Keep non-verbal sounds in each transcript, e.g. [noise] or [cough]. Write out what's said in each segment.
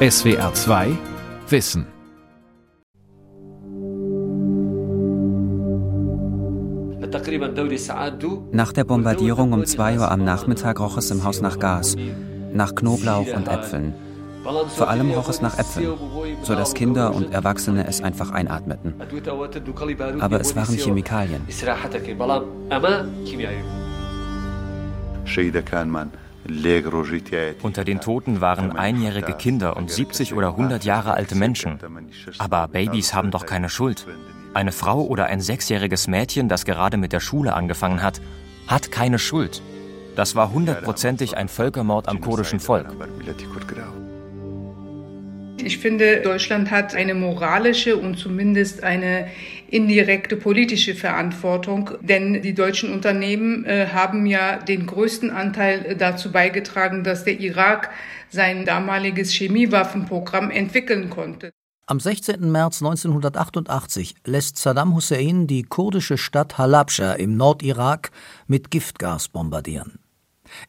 SWR 2 Wissen. Nach der Bombardierung um 2 Uhr am Nachmittag roch es im Haus nach Gas, nach Knoblauch und Äpfeln. Vor allem roch es nach Äpfeln, sodass Kinder und Erwachsene es einfach einatmeten. Aber es waren Chemikalien. Unter den Toten waren einjährige Kinder und 70 oder 100 Jahre alte Menschen. Aber Babys haben doch keine Schuld. Eine Frau oder ein sechsjähriges Mädchen, das gerade mit der Schule angefangen hat, hat keine Schuld. Das war hundertprozentig ein Völkermord am kurdischen Volk. Ich finde, Deutschland hat eine moralische und zumindest eine indirekte politische Verantwortung, denn die deutschen Unternehmen äh, haben ja den größten Anteil dazu beigetragen, dass der Irak sein damaliges Chemiewaffenprogramm entwickeln konnte. Am 16. März 1988 lässt Saddam Hussein die kurdische Stadt Halabscha im Nordirak mit Giftgas bombardieren.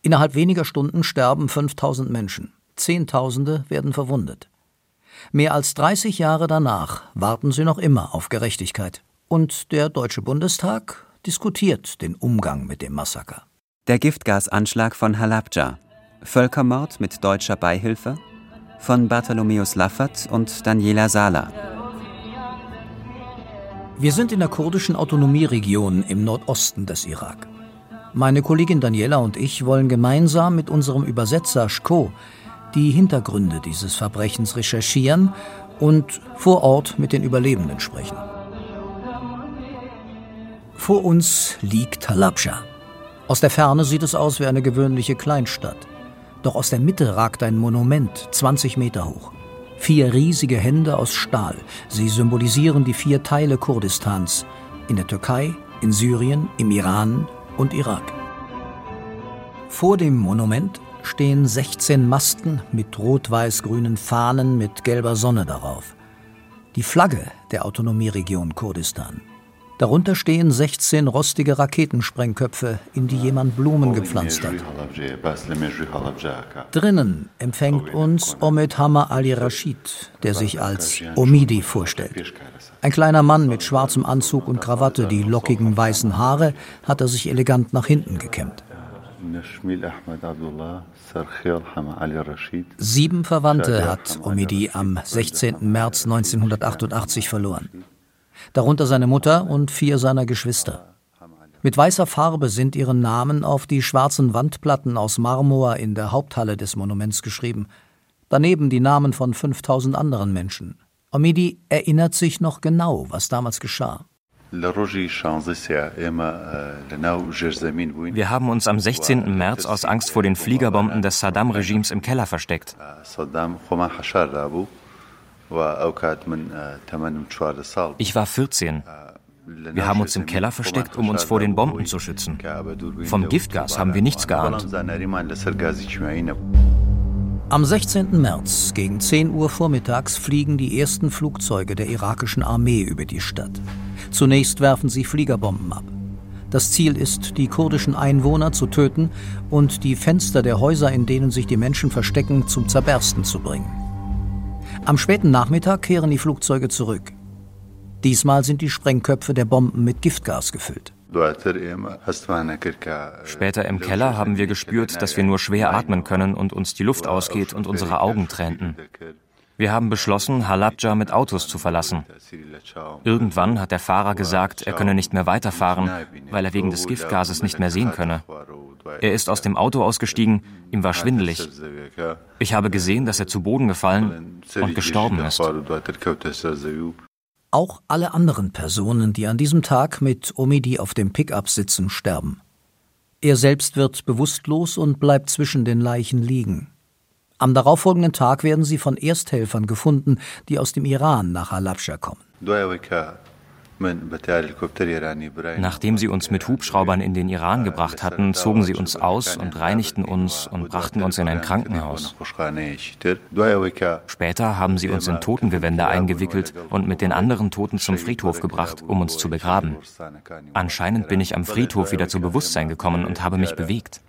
Innerhalb weniger Stunden sterben 5000 Menschen. Zehntausende werden verwundet. Mehr als 30 Jahre danach warten sie noch immer auf Gerechtigkeit. Und der Deutsche Bundestag diskutiert den Umgang mit dem Massaker. Der Giftgasanschlag von Halabja. Völkermord mit deutscher Beihilfe von Bartholomäus Laffert und Daniela Sala. Wir sind in der kurdischen Autonomieregion im Nordosten des Irak. Meine Kollegin Daniela und ich wollen gemeinsam mit unserem Übersetzer Shko die Hintergründe dieses Verbrechens recherchieren und vor Ort mit den Überlebenden sprechen. Vor uns liegt Halabscha. Aus der Ferne sieht es aus wie eine gewöhnliche Kleinstadt. Doch aus der Mitte ragt ein Monument, 20 Meter hoch. Vier riesige Hände aus Stahl. Sie symbolisieren die vier Teile Kurdistans. In der Türkei, in Syrien, im Iran und Irak. Vor dem Monument stehen 16 Masten mit rot-weiß-grünen Fahnen mit gelber Sonne darauf. Die Flagge der Autonomieregion Kurdistan. Darunter stehen 16 rostige Raketensprengköpfe, in die jemand Blumen gepflanzt hat. Drinnen empfängt uns Omid Hammer Ali Rashid, der sich als Omidi vorstellt. Ein kleiner Mann mit schwarzem Anzug und Krawatte, die lockigen weißen Haare hat er sich elegant nach hinten gekämmt. Sieben Verwandte hat Omidi am 16. März 1988 verloren. Darunter seine Mutter und vier seiner Geschwister. Mit weißer Farbe sind ihre Namen auf die schwarzen Wandplatten aus Marmor in der Haupthalle des Monuments geschrieben. Daneben die Namen von 5000 anderen Menschen. Omidi erinnert sich noch genau, was damals geschah. Wir haben uns am 16. März aus Angst vor den Fliegerbomben des Saddam-Regimes im Keller versteckt. Ich war 14. Wir haben uns im Keller versteckt, um uns vor den Bomben zu schützen. Vom Giftgas haben wir nichts geahnt. Am 16. März gegen 10 Uhr vormittags fliegen die ersten Flugzeuge der irakischen Armee über die Stadt. Zunächst werfen sie Fliegerbomben ab. Das Ziel ist, die kurdischen Einwohner zu töten und die Fenster der Häuser, in denen sich die Menschen verstecken, zum Zerbersten zu bringen. Am späten Nachmittag kehren die Flugzeuge zurück. Diesmal sind die Sprengköpfe der Bomben mit Giftgas gefüllt. Später im Keller haben wir gespürt, dass wir nur schwer atmen können und uns die Luft ausgeht und unsere Augen tränten. Wir haben beschlossen, Halabja mit Autos zu verlassen. Irgendwann hat der Fahrer gesagt, er könne nicht mehr weiterfahren, weil er wegen des Giftgases nicht mehr sehen könne. Er ist aus dem Auto ausgestiegen, ihm war schwindelig. Ich habe gesehen, dass er zu Boden gefallen und gestorben ist. Auch alle anderen Personen, die an diesem Tag mit Omidi auf dem Pickup sitzen, sterben. Er selbst wird bewusstlos und bleibt zwischen den Leichen liegen. Am darauffolgenden Tag werden sie von Ersthelfern gefunden, die aus dem Iran nach Halabscha kommen. Nachdem sie uns mit Hubschraubern in den Iran gebracht hatten, zogen sie uns aus und reinigten uns und brachten uns in ein Krankenhaus. Später haben sie uns in Totengewänder eingewickelt und mit den anderen Toten zum Friedhof gebracht, um uns zu begraben. Anscheinend bin ich am Friedhof wieder zu Bewusstsein gekommen und habe mich bewegt.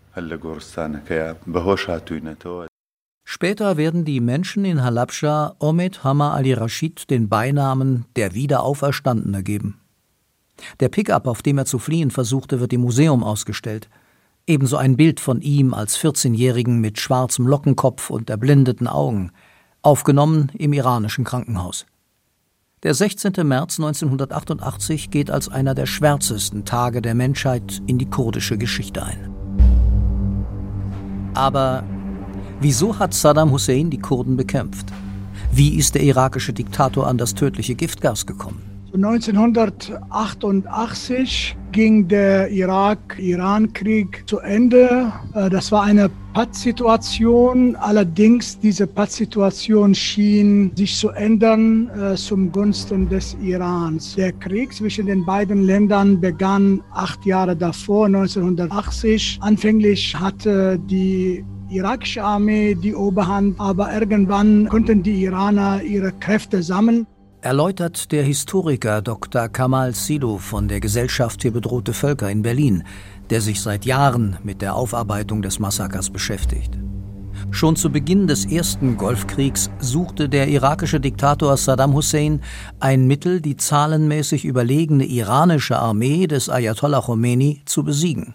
Später werden die Menschen in Halabscha Omid Hammer Ali Rashid den Beinamen der Wiederauferstandene geben. Der Pickup, auf dem er zu fliehen versuchte, wird im Museum ausgestellt. Ebenso ein Bild von ihm als 14-Jährigen mit schwarzem Lockenkopf und erblindeten Augen, aufgenommen im iranischen Krankenhaus. Der 16. März 1988 geht als einer der schwärzesten Tage der Menschheit in die kurdische Geschichte ein. Aber wieso hat Saddam Hussein die Kurden bekämpft? Wie ist der irakische Diktator an das tödliche Giftgas gekommen? 1988 ging der Irak-Iran-Krieg zu Ende. Äh, das war eine Pattsituation. Allerdings, diese Pattsituation schien sich zu ändern äh, zum Gunsten des Irans. Der Krieg zwischen den beiden Ländern begann acht Jahre davor, 1980. Anfänglich hatte die irakische Armee die Oberhand, aber irgendwann konnten die Iraner ihre Kräfte sammeln erläutert der Historiker Dr. Kamal Sido von der Gesellschaft für bedrohte Völker in Berlin, der sich seit Jahren mit der Aufarbeitung des Massakers beschäftigt. Schon zu Beginn des ersten Golfkriegs suchte der irakische Diktator Saddam Hussein ein Mittel, die zahlenmäßig überlegene iranische Armee des Ayatollah Khomeini zu besiegen.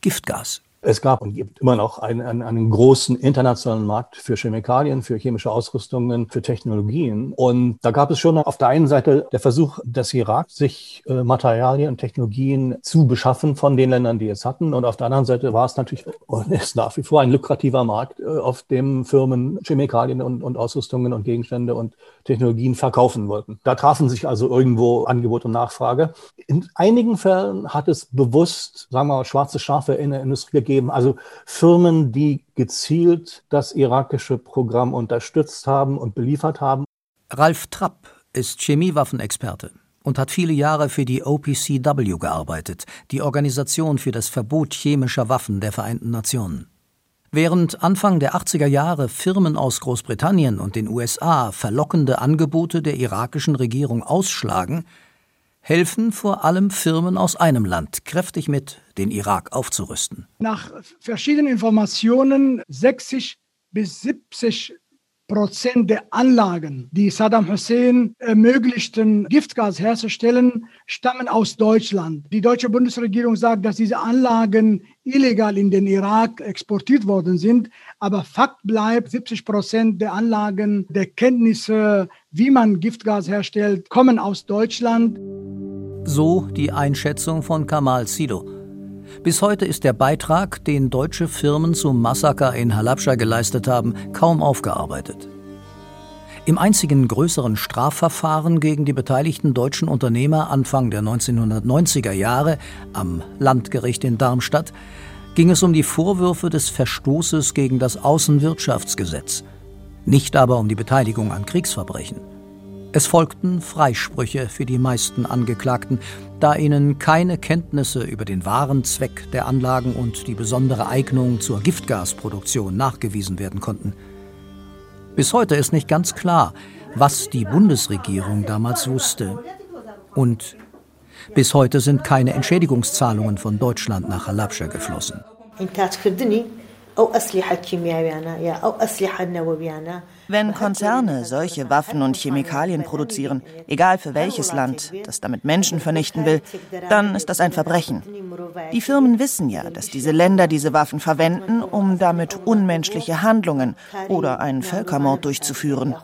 Giftgas. Es gab und gibt immer noch einen, einen, einen, großen internationalen Markt für Chemikalien, für chemische Ausrüstungen, für Technologien. Und da gab es schon auf der einen Seite der Versuch des Irak, sich äh, Materialien und Technologien zu beschaffen von den Ländern, die es hatten. Und auf der anderen Seite war es natürlich und ist nach wie vor ein lukrativer Markt, äh, auf dem Firmen Chemikalien und, und Ausrüstungen und Gegenstände und Technologien verkaufen wollten. Da trafen sich also irgendwo Angebot und Nachfrage. In einigen Fällen hat es bewusst, sagen wir mal, schwarze Schafe in der Industrie gegeben, gegeben, also Firmen, die gezielt das irakische Programm unterstützt haben und beliefert haben. Ralf Trapp ist Chemiewaffenexperte und hat viele Jahre für die OPCW gearbeitet, die Organisation für das Verbot chemischer Waffen der Vereinten Nationen. Während Anfang der 80er Jahre Firmen aus Großbritannien und den USA verlockende Angebote der irakischen Regierung ausschlagen, helfen vor allem Firmen aus einem Land kräftig mit, den Irak aufzurüsten. Nach verschiedenen Informationen 60 bis 70 Prozent der Anlagen, die Saddam Hussein ermöglichten, Giftgas herzustellen, stammen aus Deutschland. Die deutsche Bundesregierung sagt, dass diese Anlagen illegal in den Irak exportiert worden sind. Aber Fakt bleibt, 70 Prozent der Anlagen, der Kenntnisse, wie man Giftgas herstellt, kommen aus Deutschland. So die Einschätzung von Kamal Sido. Bis heute ist der Beitrag, den deutsche Firmen zum Massaker in Halabscha geleistet haben, kaum aufgearbeitet. Im einzigen größeren Strafverfahren gegen die beteiligten deutschen Unternehmer Anfang der 1990er Jahre am Landgericht in Darmstadt ging es um die Vorwürfe des Verstoßes gegen das Außenwirtschaftsgesetz, nicht aber um die Beteiligung an Kriegsverbrechen. Es folgten Freisprüche für die meisten Angeklagten, da ihnen keine Kenntnisse über den wahren Zweck der Anlagen und die besondere Eignung zur Giftgasproduktion nachgewiesen werden konnten. Bis heute ist nicht ganz klar, was die Bundesregierung damals wusste. Und bis heute sind keine Entschädigungszahlungen von Deutschland nach Halabscha geflossen. Wenn Konzerne solche Waffen und Chemikalien produzieren, egal für welches Land, das damit Menschen vernichten will, dann ist das ein Verbrechen. Die Firmen wissen ja, dass diese Länder diese Waffen verwenden, um damit unmenschliche Handlungen oder einen Völkermord durchzuführen.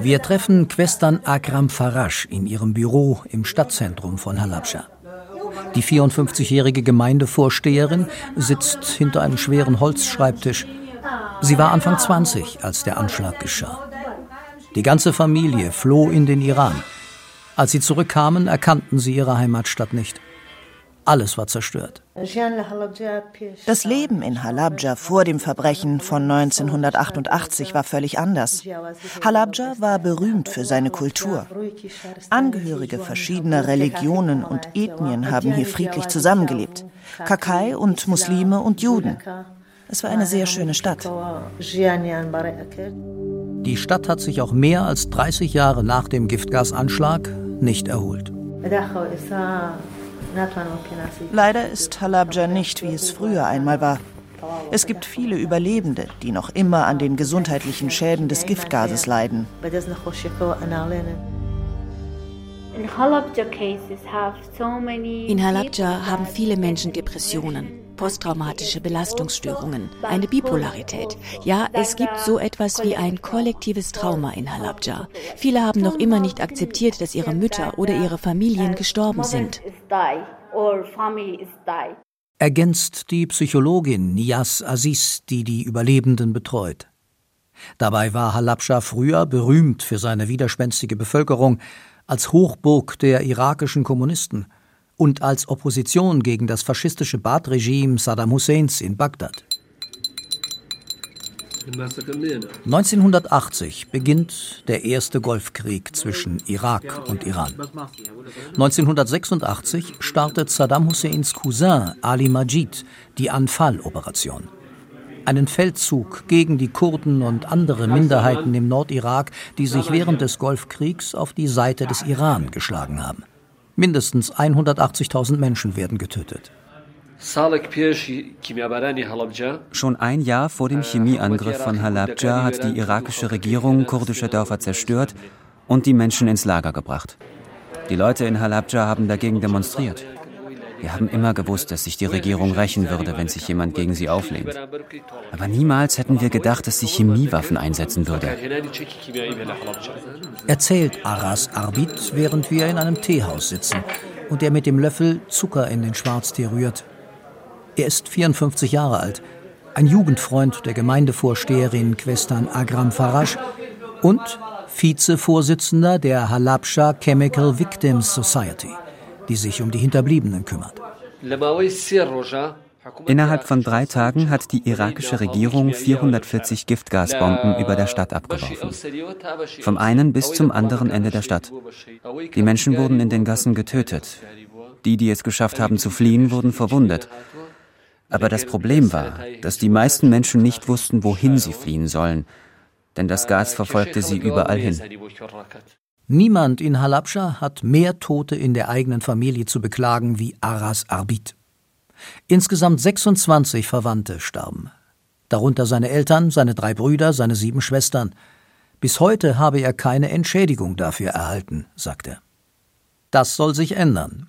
Wir treffen Questan Akram Farash in ihrem Büro im Stadtzentrum von Halabscha. Die 54-jährige Gemeindevorsteherin sitzt hinter einem schweren Holzschreibtisch. Sie war Anfang 20, als der Anschlag geschah. Die ganze Familie floh in den Iran. Als sie zurückkamen, erkannten sie ihre Heimatstadt nicht. Alles war zerstört. Das Leben in Halabja vor dem Verbrechen von 1988 war völlig anders. Halabja war berühmt für seine Kultur. Angehörige verschiedener Religionen und Ethnien haben hier friedlich zusammengelebt. Kakai und Muslime und Juden. Es war eine sehr schöne Stadt. Die Stadt hat sich auch mehr als 30 Jahre nach dem Giftgasanschlag nicht erholt. Leider ist Halabja nicht, wie es früher einmal war. Es gibt viele Überlebende, die noch immer an den gesundheitlichen Schäden des Giftgases leiden. In Halabja haben viele Menschen Depressionen, posttraumatische Belastungsstörungen, eine Bipolarität. Ja, es gibt so etwas wie ein kollektives Trauma in Halabja. Viele haben noch immer nicht akzeptiert, dass ihre Mütter oder ihre Familien gestorben sind. Ergänzt die Psychologin Nias Aziz, die die Überlebenden betreut. Dabei war Halabja früher berühmt für seine widerspenstige Bevölkerung, als Hochburg der irakischen Kommunisten und als Opposition gegen das faschistische Baath-Regime Saddam Husseins in Bagdad. 1980 beginnt der erste Golfkrieg zwischen Irak und Iran. 1986 startet Saddam Husseins Cousin Ali Majid die Anfal-Operation einen Feldzug gegen die Kurden und andere Minderheiten im Nordirak, die sich während des Golfkriegs auf die Seite des Iran geschlagen haben. Mindestens 180.000 Menschen werden getötet. Schon ein Jahr vor dem Chemieangriff von Halabja hat die irakische Regierung kurdische Dörfer zerstört und die Menschen ins Lager gebracht. Die Leute in Halabja haben dagegen demonstriert. Wir haben immer gewusst, dass sich die Regierung rächen würde, wenn sich jemand gegen sie auflehnt. Aber niemals hätten wir gedacht, dass sie Chemiewaffen einsetzen würde. Erzählt Aras Arbit, während wir in einem Teehaus sitzen und er mit dem Löffel Zucker in den Schwarztee rührt. Er ist 54 Jahre alt, ein Jugendfreund der Gemeindevorsteherin Questan Agram Farash und Vizevorsitzender der Halabsha Chemical Victims Society die sich um die Hinterbliebenen kümmert. Innerhalb von drei Tagen hat die irakische Regierung 440 Giftgasbomben über der Stadt abgeworfen. Vom einen bis zum anderen Ende der Stadt. Die Menschen wurden in den Gassen getötet. Die, die es geschafft haben zu fliehen, wurden verwundet. Aber das Problem war, dass die meisten Menschen nicht wussten, wohin sie fliehen sollen, denn das Gas verfolgte sie überall hin. Niemand in Halabscha hat mehr Tote in der eigenen Familie zu beklagen wie Aras Arbit. Insgesamt 26 Verwandte starben. Darunter seine Eltern, seine drei Brüder, seine sieben Schwestern. Bis heute habe er keine Entschädigung dafür erhalten, sagt er. Das soll sich ändern.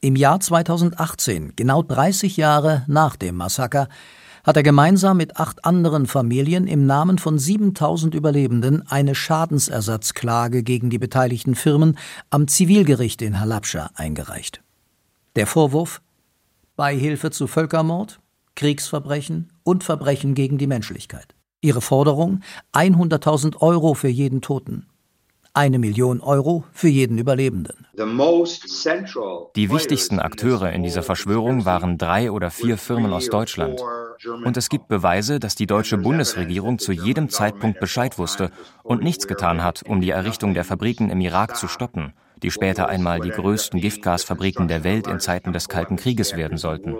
Im Jahr 2018, genau 30 Jahre nach dem Massaker, hat er gemeinsam mit acht anderen Familien im Namen von 7000 Überlebenden eine Schadensersatzklage gegen die beteiligten Firmen am Zivilgericht in Halabscha eingereicht. Der Vorwurf Beihilfe zu Völkermord, Kriegsverbrechen und Verbrechen gegen die Menschlichkeit. Ihre Forderung 100.000 Euro für jeden Toten eine Million Euro für jeden Überlebenden. Die wichtigsten Akteure in dieser Verschwörung waren drei oder vier Firmen aus Deutschland. Und es gibt Beweise, dass die deutsche Bundesregierung zu jedem Zeitpunkt Bescheid wusste und nichts getan hat, um die Errichtung der Fabriken im Irak zu stoppen, die später einmal die größten Giftgasfabriken der Welt in Zeiten des Kalten Krieges werden sollten.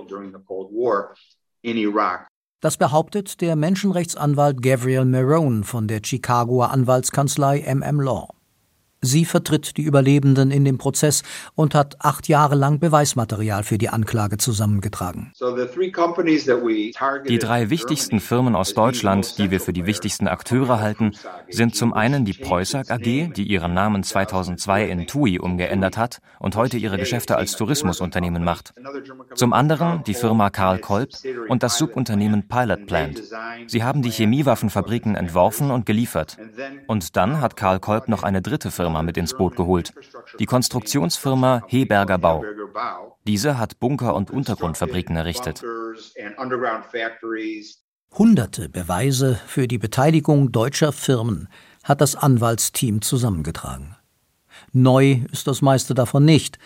Das behauptet der Menschenrechtsanwalt Gabriel Marone von der Chicagoer Anwaltskanzlei MM Law. Sie vertritt die Überlebenden in dem Prozess und hat acht Jahre lang Beweismaterial für die Anklage zusammengetragen. Die drei wichtigsten Firmen aus Deutschland, die wir für die wichtigsten Akteure halten, sind zum einen die Preußag AG, die ihren Namen 2002 in TUI umgeändert hat und heute ihre Geschäfte als Tourismusunternehmen macht. Zum anderen die Firma Karl Kolb und das Subunternehmen Pilot Plant. Sie haben die Chemiewaffenfabriken entworfen und geliefert. Und dann hat Karl Kolb noch eine dritte Firma Firma mit ins Boot geholt. Die Konstruktionsfirma Heberger Bau. Diese hat Bunker- und Untergrundfabriken errichtet. Hunderte Beweise für die Beteiligung deutscher Firmen hat das Anwaltsteam zusammengetragen. Neu ist das meiste davon nicht.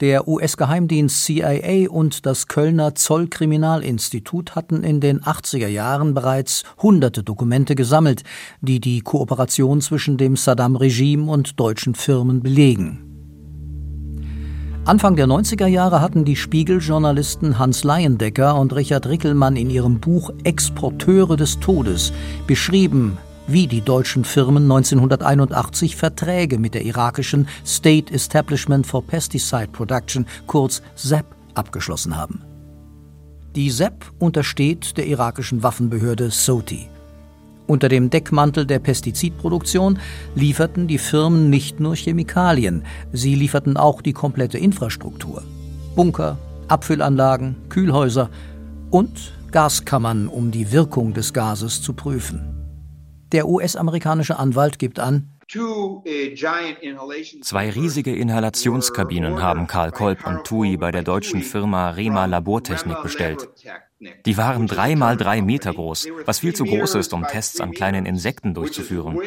Der US-Geheimdienst CIA und das Kölner Zollkriminalinstitut hatten in den 80er Jahren bereits hunderte Dokumente gesammelt, die die Kooperation zwischen dem Saddam-Regime und deutschen Firmen belegen. Anfang der 90er Jahre hatten die Spiegel-Journalisten Hans Leyendecker und Richard Rickelmann in ihrem Buch Exporteure des Todes beschrieben, wie die deutschen Firmen 1981 Verträge mit der irakischen State Establishment for Pesticide Production, kurz SEP, abgeschlossen haben. Die SEP untersteht der irakischen Waffenbehörde SOTI. Unter dem Deckmantel der Pestizidproduktion lieferten die Firmen nicht nur Chemikalien, sie lieferten auch die komplette Infrastruktur. Bunker, Abfüllanlagen, Kühlhäuser und Gaskammern, um die Wirkung des Gases zu prüfen. Der US-amerikanische Anwalt gibt an, Zwei riesige Inhalationskabinen haben Karl Kolb und TUI bei der deutschen Firma Rema Labortechnik bestellt. Die waren drei mal drei Meter groß, was viel zu groß ist, um Tests an kleinen Insekten durchzuführen.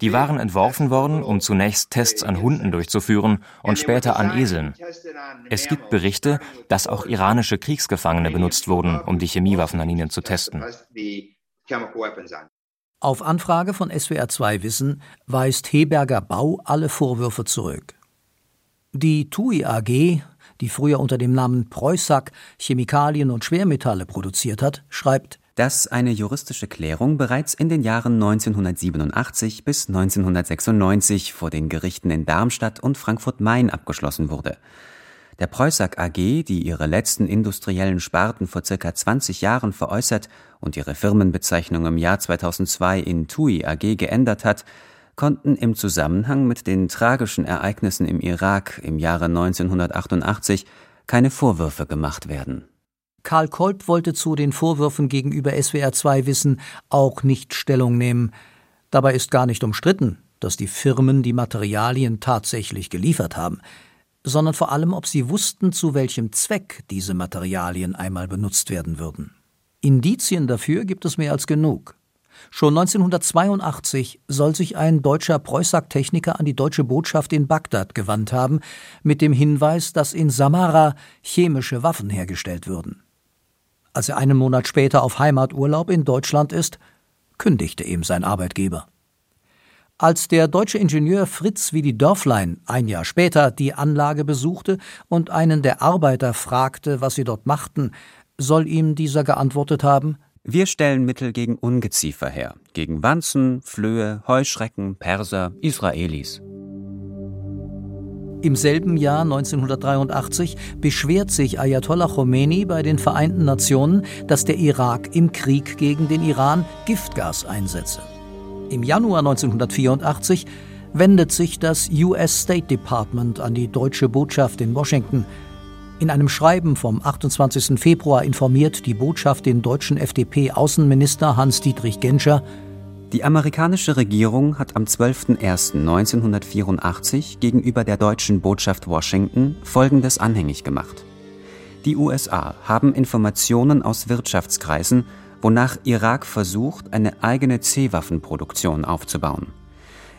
Die waren entworfen worden, um zunächst Tests an Hunden durchzuführen und später an Eseln. Es gibt Berichte, dass auch iranische Kriegsgefangene benutzt wurden, um die Chemiewaffen an ihnen zu testen. Auf Anfrage von SWR2 Wissen weist Heberger Bau alle Vorwürfe zurück. Die TUI AG, die früher unter dem Namen Preußack Chemikalien und Schwermetalle produziert hat, schreibt, dass eine juristische Klärung bereits in den Jahren 1987 bis 1996 vor den Gerichten in Darmstadt und Frankfurt-Main abgeschlossen wurde. Der Preußack AG, die ihre letzten industriellen Sparten vor circa 20 Jahren veräußert und ihre Firmenbezeichnung im Jahr 2002 in TUI AG geändert hat, konnten im Zusammenhang mit den tragischen Ereignissen im Irak im Jahre 1988 keine Vorwürfe gemacht werden. Karl Kolb wollte zu den Vorwürfen gegenüber SWR 2 Wissen auch nicht Stellung nehmen. Dabei ist gar nicht umstritten, dass die Firmen die Materialien tatsächlich geliefert haben sondern vor allem, ob sie wussten, zu welchem Zweck diese Materialien einmal benutzt werden würden. Indizien dafür gibt es mehr als genug. Schon 1982 soll sich ein deutscher Preußack-Techniker an die deutsche Botschaft in Bagdad gewandt haben, mit dem Hinweis, dass in Samara chemische Waffen hergestellt würden. Als er einen Monat später auf Heimaturlaub in Deutschland ist, kündigte ihm sein Arbeitgeber. Als der deutsche Ingenieur Fritz Willi Dörflein ein Jahr später die Anlage besuchte und einen der Arbeiter fragte, was sie dort machten, soll ihm dieser geantwortet haben Wir stellen Mittel gegen Ungeziefer her, gegen Wanzen, Flöhe, Heuschrecken, Perser, Israelis. Im selben Jahr 1983 beschwert sich Ayatollah Khomeini bei den Vereinten Nationen, dass der Irak im Krieg gegen den Iran Giftgas einsetze. Im Januar 1984 wendet sich das US State Department an die deutsche Botschaft in Washington. In einem Schreiben vom 28. Februar informiert die Botschaft den deutschen FDP-Außenminister Hans-Dietrich Genscher, die amerikanische Regierung hat am 12.01.1984 gegenüber der deutschen Botschaft Washington Folgendes anhängig gemacht. Die USA haben Informationen aus Wirtschaftskreisen wonach Irak versucht, eine eigene C-Waffenproduktion aufzubauen.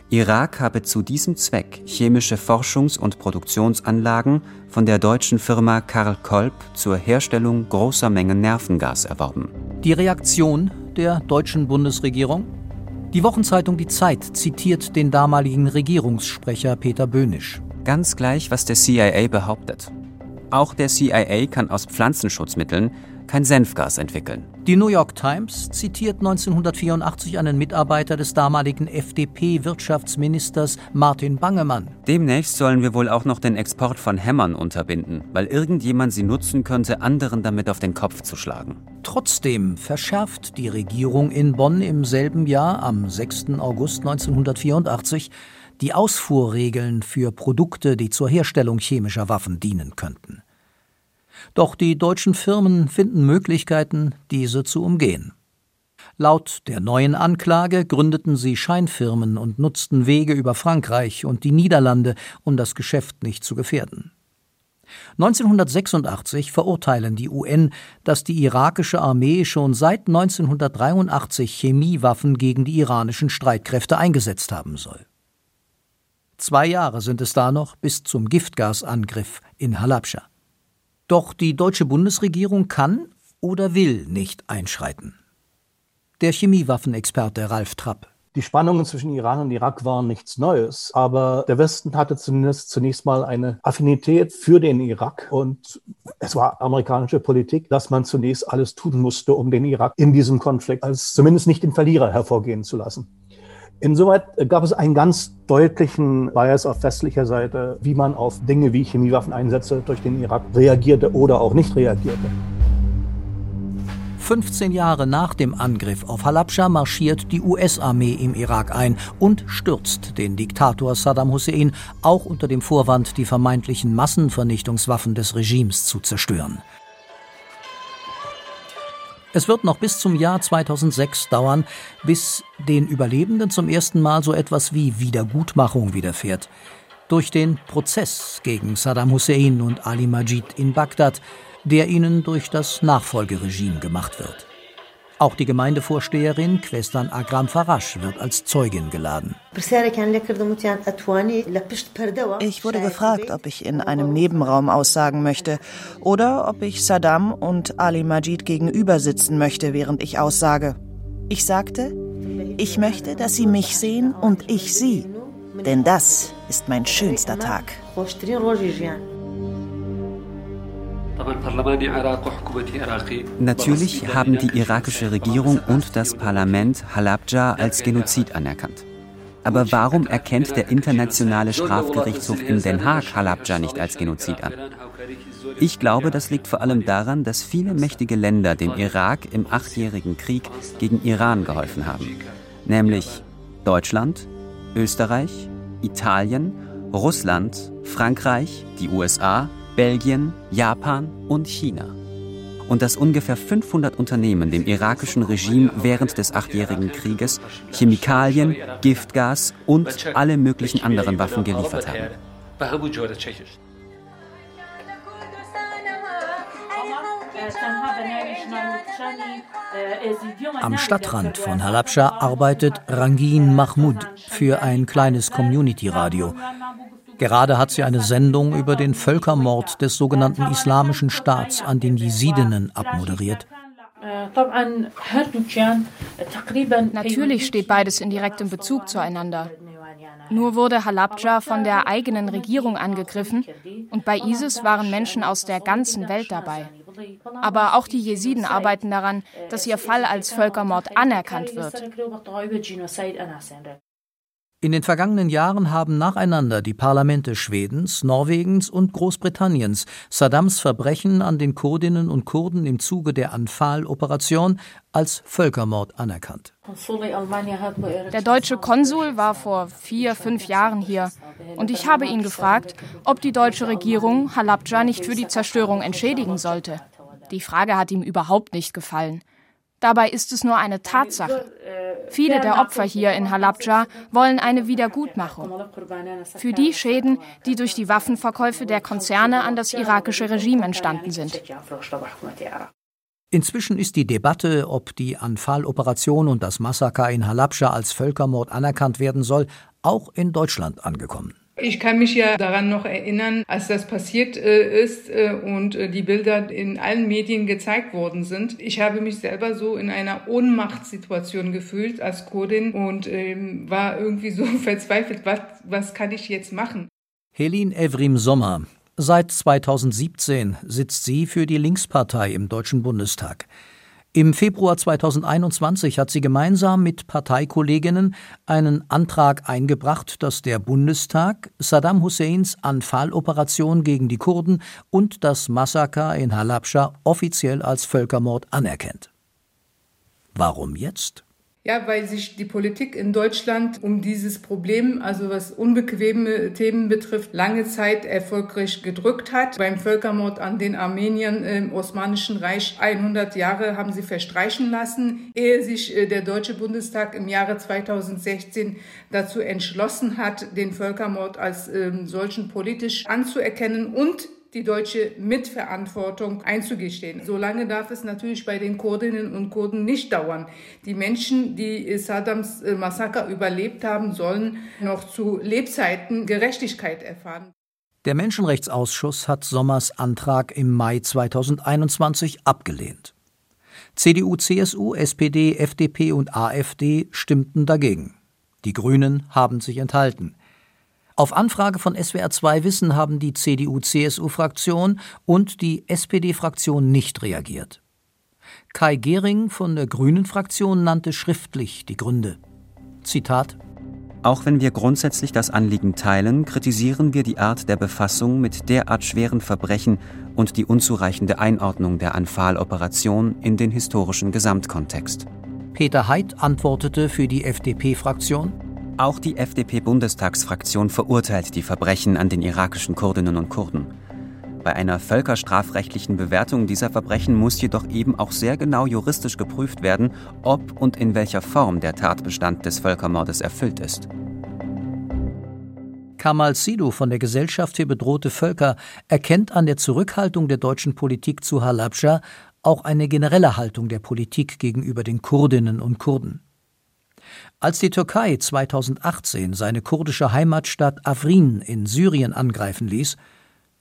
Irak habe zu diesem Zweck chemische Forschungs- und Produktionsanlagen von der deutschen Firma Karl Kolb zur Herstellung großer Mengen Nervengas erworben. Die Reaktion der deutschen Bundesregierung? Die Wochenzeitung Die Zeit zitiert den damaligen Regierungssprecher Peter Böhnisch. Ganz gleich, was der CIA behauptet. Auch der CIA kann aus Pflanzenschutzmitteln kein Senfgas entwickeln. Die New York Times zitiert 1984 einen Mitarbeiter des damaligen FDP-Wirtschaftsministers Martin Bangemann. Demnächst sollen wir wohl auch noch den Export von Hämmern unterbinden, weil irgendjemand sie nutzen könnte, anderen damit auf den Kopf zu schlagen. Trotzdem verschärft die Regierung in Bonn im selben Jahr, am 6. August 1984, die Ausfuhrregeln für Produkte, die zur Herstellung chemischer Waffen dienen könnten. Doch die deutschen Firmen finden Möglichkeiten, diese zu umgehen. Laut der neuen Anklage gründeten sie Scheinfirmen und nutzten Wege über Frankreich und die Niederlande, um das Geschäft nicht zu gefährden. 1986 verurteilen die UN, dass die irakische Armee schon seit 1983 Chemiewaffen gegen die iranischen Streitkräfte eingesetzt haben soll. Zwei Jahre sind es da noch bis zum Giftgasangriff in Halabscha. Doch die deutsche Bundesregierung kann oder will nicht einschreiten. Der Chemiewaffenexperte Ralf Trapp. Die Spannungen zwischen Iran und Irak waren nichts Neues, aber der Westen hatte zumindest zunächst mal eine Affinität für den Irak und es war amerikanische Politik, dass man zunächst alles tun musste, um den Irak in diesem Konflikt als zumindest nicht den Verlierer hervorgehen zu lassen. Insoweit gab es einen ganz deutlichen Bias auf westlicher Seite, wie man auf Dinge wie Chemiewaffeneinsätze durch den Irak reagierte oder auch nicht reagierte. 15 Jahre nach dem Angriff auf Halabscha marschiert die US-Armee im Irak ein und stürzt den Diktator Saddam Hussein, auch unter dem Vorwand, die vermeintlichen Massenvernichtungswaffen des Regimes zu zerstören. Es wird noch bis zum Jahr 2006 dauern, bis den Überlebenden zum ersten Mal so etwas wie Wiedergutmachung widerfährt. Durch den Prozess gegen Saddam Hussein und Ali Majid in Bagdad, der ihnen durch das Nachfolgeregime gemacht wird. Auch die Gemeindevorsteherin Questan Agram Farash wird als Zeugin geladen. Ich wurde gefragt, ob ich in einem Nebenraum aussagen möchte oder ob ich Saddam und Ali Majid gegenüber sitzen möchte, während ich aussage. Ich sagte, ich möchte, dass sie mich sehen und ich sie, denn das ist mein schönster Tag. Natürlich haben die irakische Regierung und das Parlament Halabja als Genozid anerkannt. Aber warum erkennt der Internationale Strafgerichtshof in Den Haag Halabja nicht als Genozid an? Ich glaube, das liegt vor allem daran, dass viele mächtige Länder dem Irak im achtjährigen Krieg gegen Iran geholfen haben. Nämlich Deutschland, Österreich, Italien, Russland, Frankreich, die USA, Belgien, Japan und China. Und dass ungefähr 500 Unternehmen dem irakischen Regime während des achtjährigen Krieges Chemikalien, Giftgas und alle möglichen anderen Waffen geliefert haben. Am Stadtrand von Halabscha arbeitet Rangin Mahmoud für ein kleines Community-Radio. Gerade hat sie eine Sendung über den Völkermord des sogenannten Islamischen Staats an den Jesidinnen abmoderiert. Natürlich steht beides in direktem Bezug zueinander. Nur wurde Halabja von der eigenen Regierung angegriffen und bei ISIS waren Menschen aus der ganzen Welt dabei. Aber auch die Jesiden arbeiten daran, dass ihr Fall als Völkermord anerkannt wird. In den vergangenen Jahren haben nacheinander die Parlamente Schwedens, Norwegens und Großbritanniens Saddams Verbrechen an den Kurdinnen und Kurden im Zuge der Anfal-Operation als Völkermord anerkannt. Der deutsche Konsul war vor vier, fünf Jahren hier und ich habe ihn gefragt, ob die deutsche Regierung Halabja nicht für die Zerstörung entschädigen sollte. Die Frage hat ihm überhaupt nicht gefallen. Dabei ist es nur eine Tatsache. Viele der Opfer hier in Halabja wollen eine Wiedergutmachung für die Schäden, die durch die Waffenverkäufe der Konzerne an das irakische Regime entstanden sind. Inzwischen ist die Debatte, ob die Anfal-Operation und das Massaker in Halabja als Völkermord anerkannt werden soll, auch in Deutschland angekommen. Ich kann mich ja daran noch erinnern, als das passiert äh, ist äh, und äh, die Bilder in allen Medien gezeigt worden sind. Ich habe mich selber so in einer Ohnmachtssituation gefühlt als Kurdin und ähm, war irgendwie so [laughs] verzweifelt, was, was kann ich jetzt machen? Helin Evrim Sommer. Seit 2017 sitzt sie für die Linkspartei im Deutschen Bundestag. Im Februar 2021 hat sie gemeinsam mit Parteikolleginnen einen Antrag eingebracht, dass der Bundestag Saddam Husseins Anfalloperation gegen die Kurden und das Massaker in Halabscha offiziell als Völkermord anerkennt. Warum jetzt? Ja, weil sich die Politik in Deutschland um dieses Problem, also was unbequeme Themen betrifft, lange Zeit erfolgreich gedrückt hat. Beim Völkermord an den Armeniern im Osmanischen Reich 100 Jahre haben sie verstreichen lassen, ehe sich äh, der Deutsche Bundestag im Jahre 2016 dazu entschlossen hat, den Völkermord als ähm, solchen politisch anzuerkennen und die deutsche Mitverantwortung einzugestehen. Solange darf es natürlich bei den Kurdinnen und Kurden nicht dauern. Die Menschen, die Saddams äh, Massaker überlebt haben, sollen noch zu Lebzeiten Gerechtigkeit erfahren. Der Menschenrechtsausschuss hat Sommers Antrag im Mai 2021 abgelehnt. CDU, CSU, SPD, FDP und AfD stimmten dagegen. Die Grünen haben sich enthalten. Auf Anfrage von SWR2 Wissen haben die CDU-CSU-Fraktion und die SPD-Fraktion nicht reagiert. Kai Gehring von der Grünen-Fraktion nannte schriftlich die Gründe. Zitat Auch wenn wir grundsätzlich das Anliegen teilen, kritisieren wir die Art der Befassung mit derart schweren Verbrechen und die unzureichende Einordnung der Anfal-Operation in den historischen Gesamtkontext. Peter Heid antwortete für die FDP-Fraktion. Auch die FDP-Bundestagsfraktion verurteilt die Verbrechen an den irakischen Kurdinnen und Kurden. Bei einer völkerstrafrechtlichen Bewertung dieser Verbrechen muss jedoch eben auch sehr genau juristisch geprüft werden, ob und in welcher Form der Tatbestand des Völkermordes erfüllt ist. Kamal Sidu von der Gesellschaft für bedrohte Völker erkennt an der Zurückhaltung der deutschen Politik zu Halabja auch eine generelle Haltung der Politik gegenüber den Kurdinnen und Kurden. Als die Türkei 2018 seine kurdische Heimatstadt Afrin in Syrien angreifen ließ,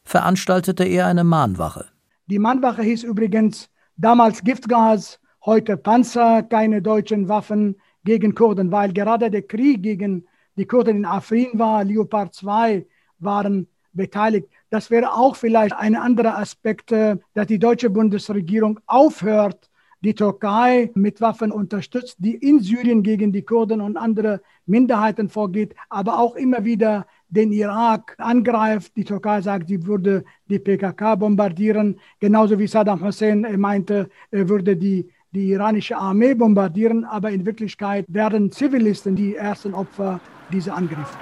veranstaltete er eine Mahnwache. Die Mahnwache hieß übrigens damals Giftgas, heute Panzer, keine deutschen Waffen gegen Kurden, weil gerade der Krieg gegen die Kurden in Afrin war, Leopard 2 waren beteiligt. Das wäre auch vielleicht ein anderer Aspekt, äh, dass die deutsche Bundesregierung aufhört, die Türkei mit Waffen unterstützt, die in Syrien gegen die Kurden und andere Minderheiten vorgeht, aber auch immer wieder den Irak angreift. Die Türkei sagt, sie würde die PKK bombardieren, genauso wie Saddam Hussein meinte, er würde die, die iranische Armee bombardieren, aber in Wirklichkeit werden Zivilisten die ersten Opfer dieser Angriffe.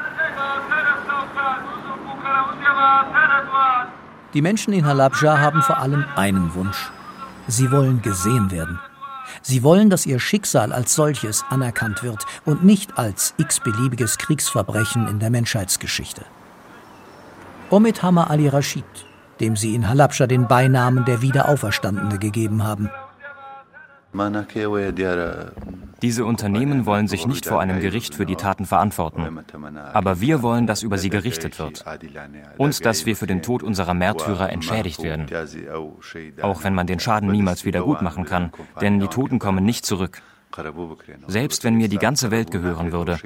Die Menschen in Halabja haben vor allem einen Wunsch. Sie wollen gesehen werden. Sie wollen, dass ihr Schicksal als solches anerkannt wird und nicht als x-beliebiges Kriegsverbrechen in der Menschheitsgeschichte. Omid Hammer Ali Rashid, dem sie in Halabscha den Beinamen der Wiederauferstandene gegeben haben. Diese Unternehmen wollen sich nicht vor einem Gericht für die Taten verantworten. Aber wir wollen, dass über sie gerichtet wird. Und dass wir für den Tod unserer Märtyrer entschädigt werden. Auch wenn man den Schaden niemals wieder gut machen kann, denn die Toten kommen nicht zurück. Selbst wenn mir die ganze Welt gehören würde.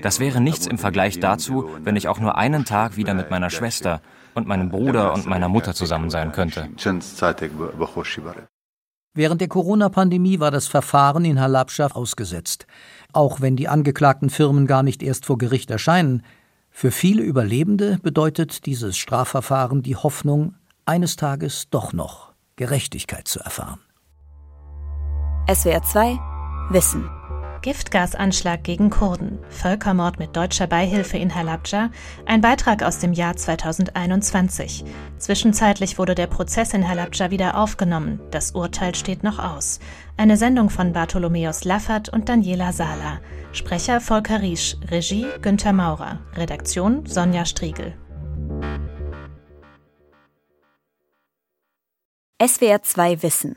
Das wäre nichts im Vergleich dazu, wenn ich auch nur einen Tag wieder mit meiner Schwester und meinem Bruder und meiner Mutter zusammen sein könnte. Während der Corona-Pandemie war das Verfahren in Halabscha ausgesetzt. Auch wenn die angeklagten Firmen gar nicht erst vor Gericht erscheinen, für viele Überlebende bedeutet dieses Strafverfahren die Hoffnung, eines Tages doch noch Gerechtigkeit zu erfahren. SWR 2 Wissen Giftgasanschlag gegen Kurden, Völkermord mit deutscher Beihilfe in Halabja, ein Beitrag aus dem Jahr 2021. Zwischenzeitlich wurde der Prozess in Halabja wieder aufgenommen, das Urteil steht noch aus. Eine Sendung von Bartholomäus Laffert und Daniela Sala. Sprecher Volker Riesch, Regie Günther Maurer, Redaktion Sonja Striegel. SWR 2 Wissen